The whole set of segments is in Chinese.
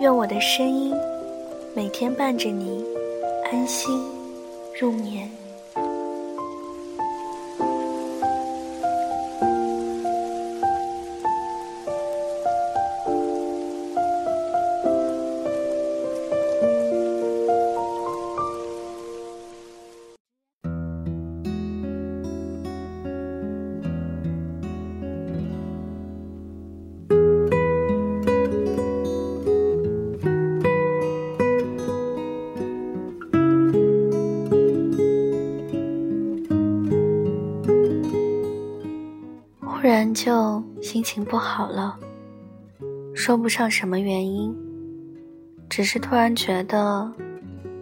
愿我的声音每天伴着你安心入眠。突然就心情不好了，说不上什么原因，只是突然觉得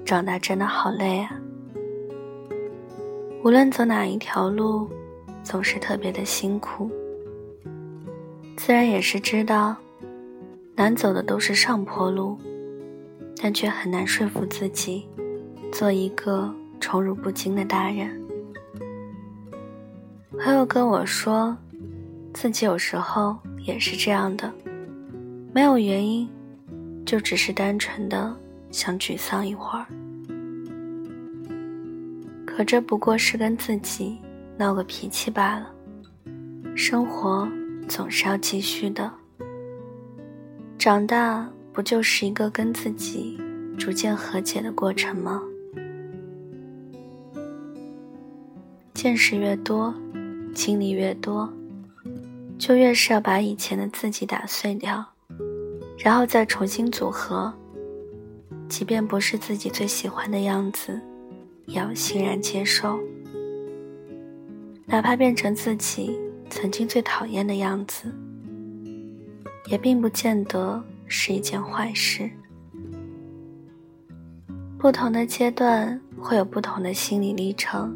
长大真的好累啊。无论走哪一条路，总是特别的辛苦。自然也是知道，难走的都是上坡路，但却很难说服自己，做一个宠辱不惊的大人。朋友跟我说。自己有时候也是这样的，没有原因，就只是单纯的想沮丧一会儿。可这不过是跟自己闹个脾气罢了。生活总是要继续的。长大不就是一个跟自己逐渐和解的过程吗？见识越多，经历越多。就越是要把以前的自己打碎掉，然后再重新组合。即便不是自己最喜欢的样子，也要欣然接受。哪怕变成自己曾经最讨厌的样子，也并不见得是一件坏事。不同的阶段会有不同的心理历程，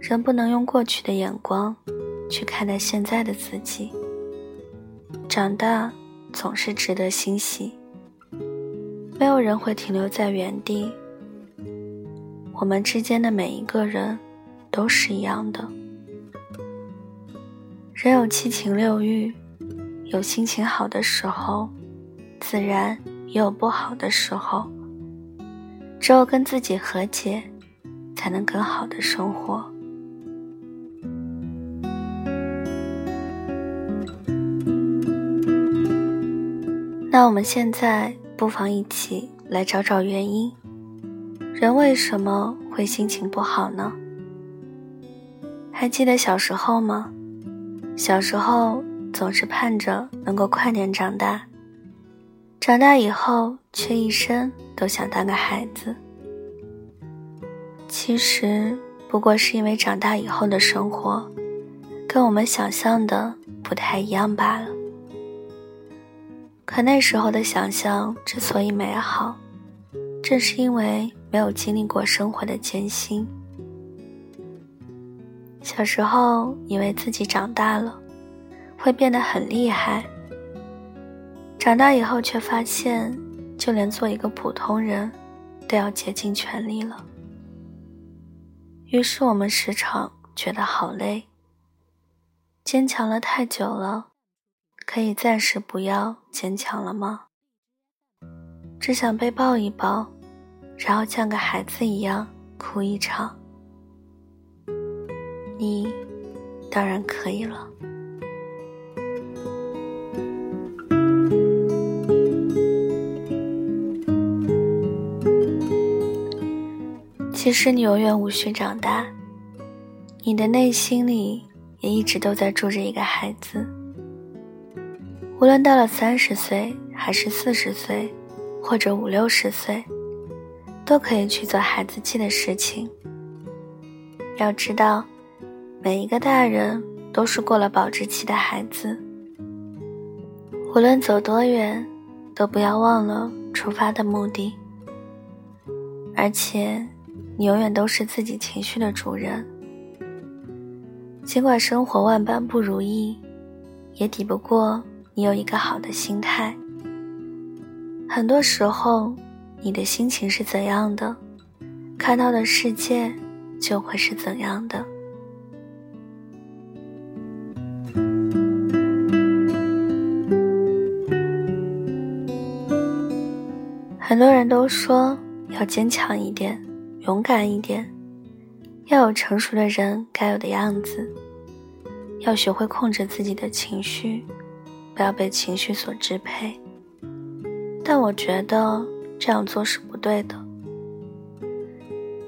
人不能用过去的眼光。去看待现在的自己。长大总是值得欣喜。没有人会停留在原地。我们之间的每一个人，都是一样的。人有七情六欲，有心情好的时候，自然也有不好的时候。只有跟自己和解，才能更好的生活。那我们现在不妨一起来找找原因，人为什么会心情不好呢？还记得小时候吗？小时候总是盼着能够快点长大，长大以后却一生都想当个孩子。其实不过是因为长大以后的生活，跟我们想象的不太一样罢了。可那时候的想象之所以美好，正是因为没有经历过生活的艰辛。小时候以为自己长大了，会变得很厉害。长大以后却发现，就连做一个普通人，都要竭尽全力了。于是我们时常觉得好累，坚强了太久了。可以暂时不要坚强了吗？只想被抱一抱，然后像个孩子一样哭一场。你当然可以了。其实你永远无需长大，你的内心里也一直都在住着一个孩子。无论到了三十岁，还是四十岁，或者五六十岁，都可以去做孩子气的事情。要知道，每一个大人都是过了保质期的孩子。无论走多远，都不要忘了出发的目的。而且，你永远都是自己情绪的主人。尽管生活万般不如意，也抵不过你有一个好的心态。很多时候，你的心情是怎样的，看到的世界就会是怎样的。很多人都说要坚强一点，勇敢一点，要有成熟的人该有的样子，要学会控制自己的情绪，不要被情绪所支配。但我觉得这样做是不对的。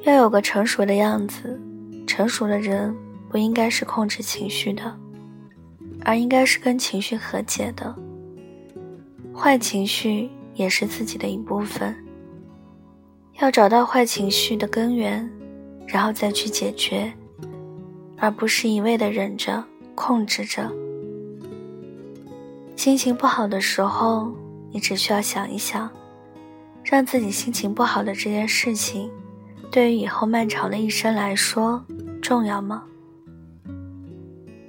要有个成熟的样子，成熟的人不应该是控制情绪的，而应该是跟情绪和解的。坏情绪。也是自己的一部分。要找到坏情绪的根源，然后再去解决，而不是一味的忍着、控制着。心情不好的时候，你只需要想一想，让自己心情不好的这件事情，对于以后漫长的一生来说重要吗？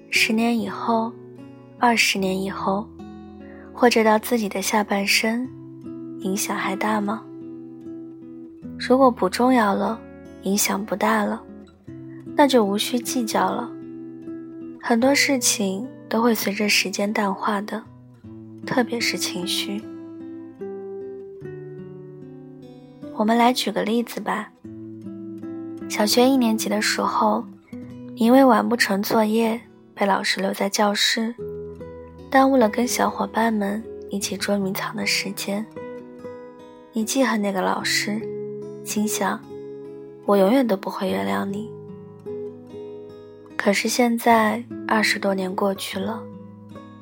十年以后，二十年以后，或者到自己的下半生。影响还大吗？如果不重要了，影响不大了，那就无需计较了。很多事情都会随着时间淡化的，特别是情绪。我们来举个例子吧。小学一年级的时候，你因为完不成作业，被老师留在教室，耽误了跟小伙伴们一起捉迷藏的时间。你记恨那个老师，心想：“我永远都不会原谅你。”可是现在二十多年过去了，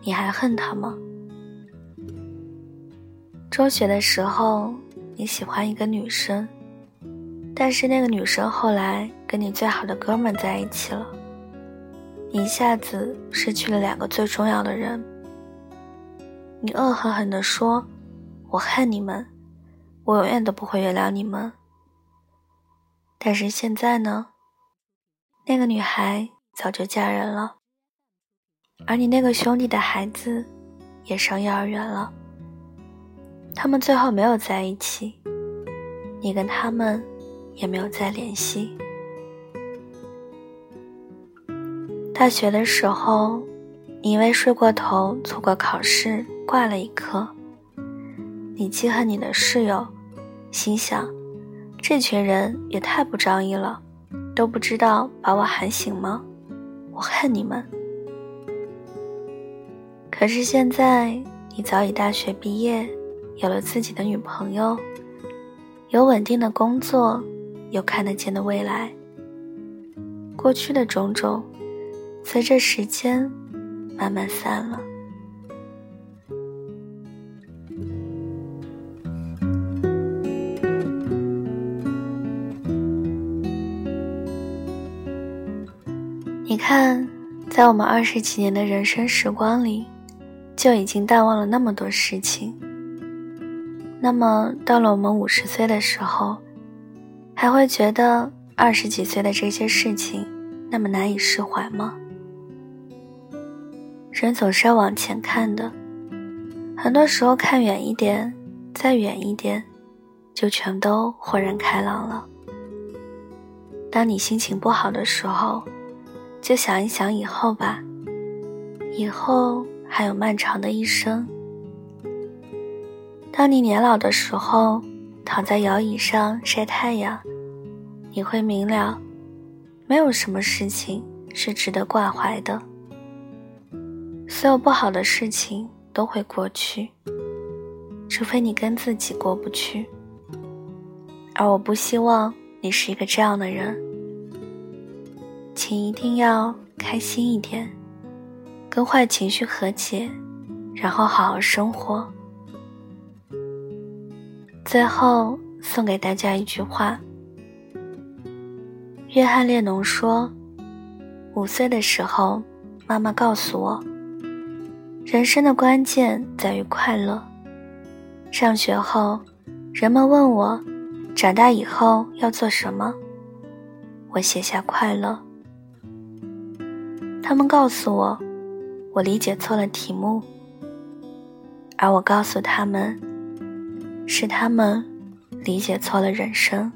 你还恨他吗？中学的时候，你喜欢一个女生，但是那个女生后来跟你最好的哥们在一起了，你一下子失去了两个最重要的人。你恶狠狠地说：“我恨你们。”我永远都不会原谅你们。但是现在呢？那个女孩早就嫁人了，而你那个兄弟的孩子也上幼儿园了。他们最后没有在一起，你跟他们也没有再联系。大学的时候，你因为睡过头错过考试，挂了一科。你记恨你的室友。心想，这群人也太不仗义了，都不知道把我喊醒吗？我恨你们。可是现在，你早已大学毕业，有了自己的女朋友，有稳定的工作，有看得见的未来。过去的种种，随着时间慢慢散了。你看，在我们二十几年的人生时光里，就已经淡忘了那么多事情。那么，到了我们五十岁的时候，还会觉得二十几岁的这些事情那么难以释怀吗？人总是要往前看的，很多时候看远一点，再远一点，就全都豁然开朗了。当你心情不好的时候，就想一想以后吧，以后还有漫长的一生。当你年老的时候，躺在摇椅上晒太阳，你会明了，没有什么事情是值得挂怀的。所有不好的事情都会过去，除非你跟自己过不去。而我不希望你是一个这样的人。请一定要开心一点，跟坏情绪和解，然后好好生活。最后送给大家一句话：约翰列侬说，五岁的时候，妈妈告诉我，人生的关键在于快乐，上学后，人们问我，长大以后要做什么？我写下快乐。他们告诉我，我理解错了题目，而我告诉他们，是他们理解错了人生。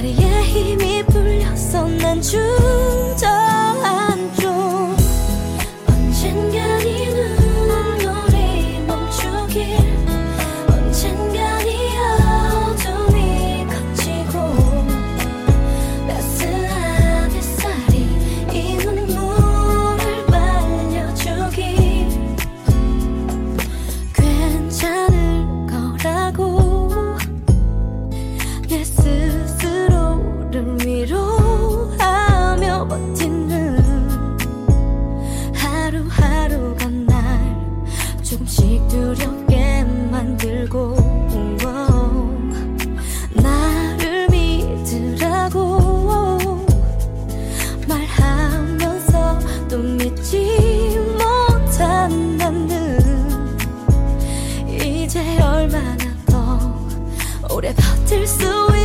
다리에 힘이 풀려서 난 중저한 쪽 언젠가 오래 버틸 수 있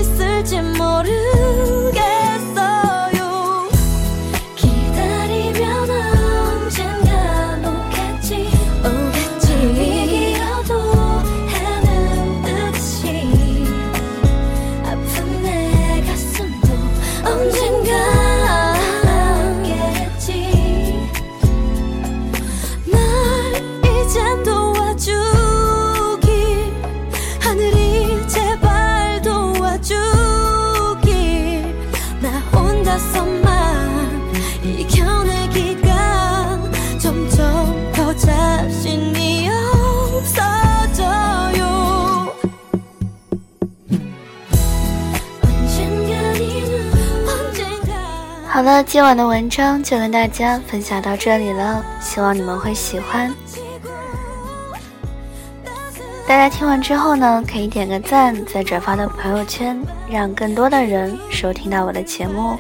了，今晚的文章就跟大家分享到这里了，希望你们会喜欢。大家听完之后呢，可以点个赞，再转发到朋友圈，让更多的人收听到我的节目。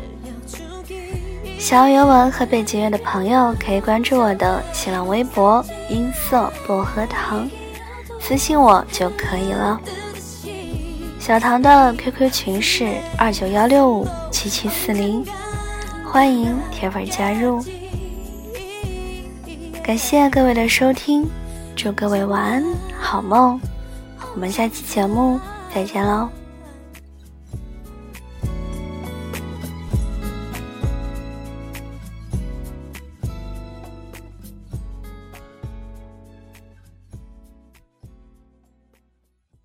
想要原文和背景乐的朋友，可以关注我的新浪微博“音色薄荷糖”，私信我就可以了。小唐的 QQ 群是二九幺六五七七四零。欢迎铁粉加入，感谢各位的收听，祝各位晚安好梦，我们下期节目再见喽。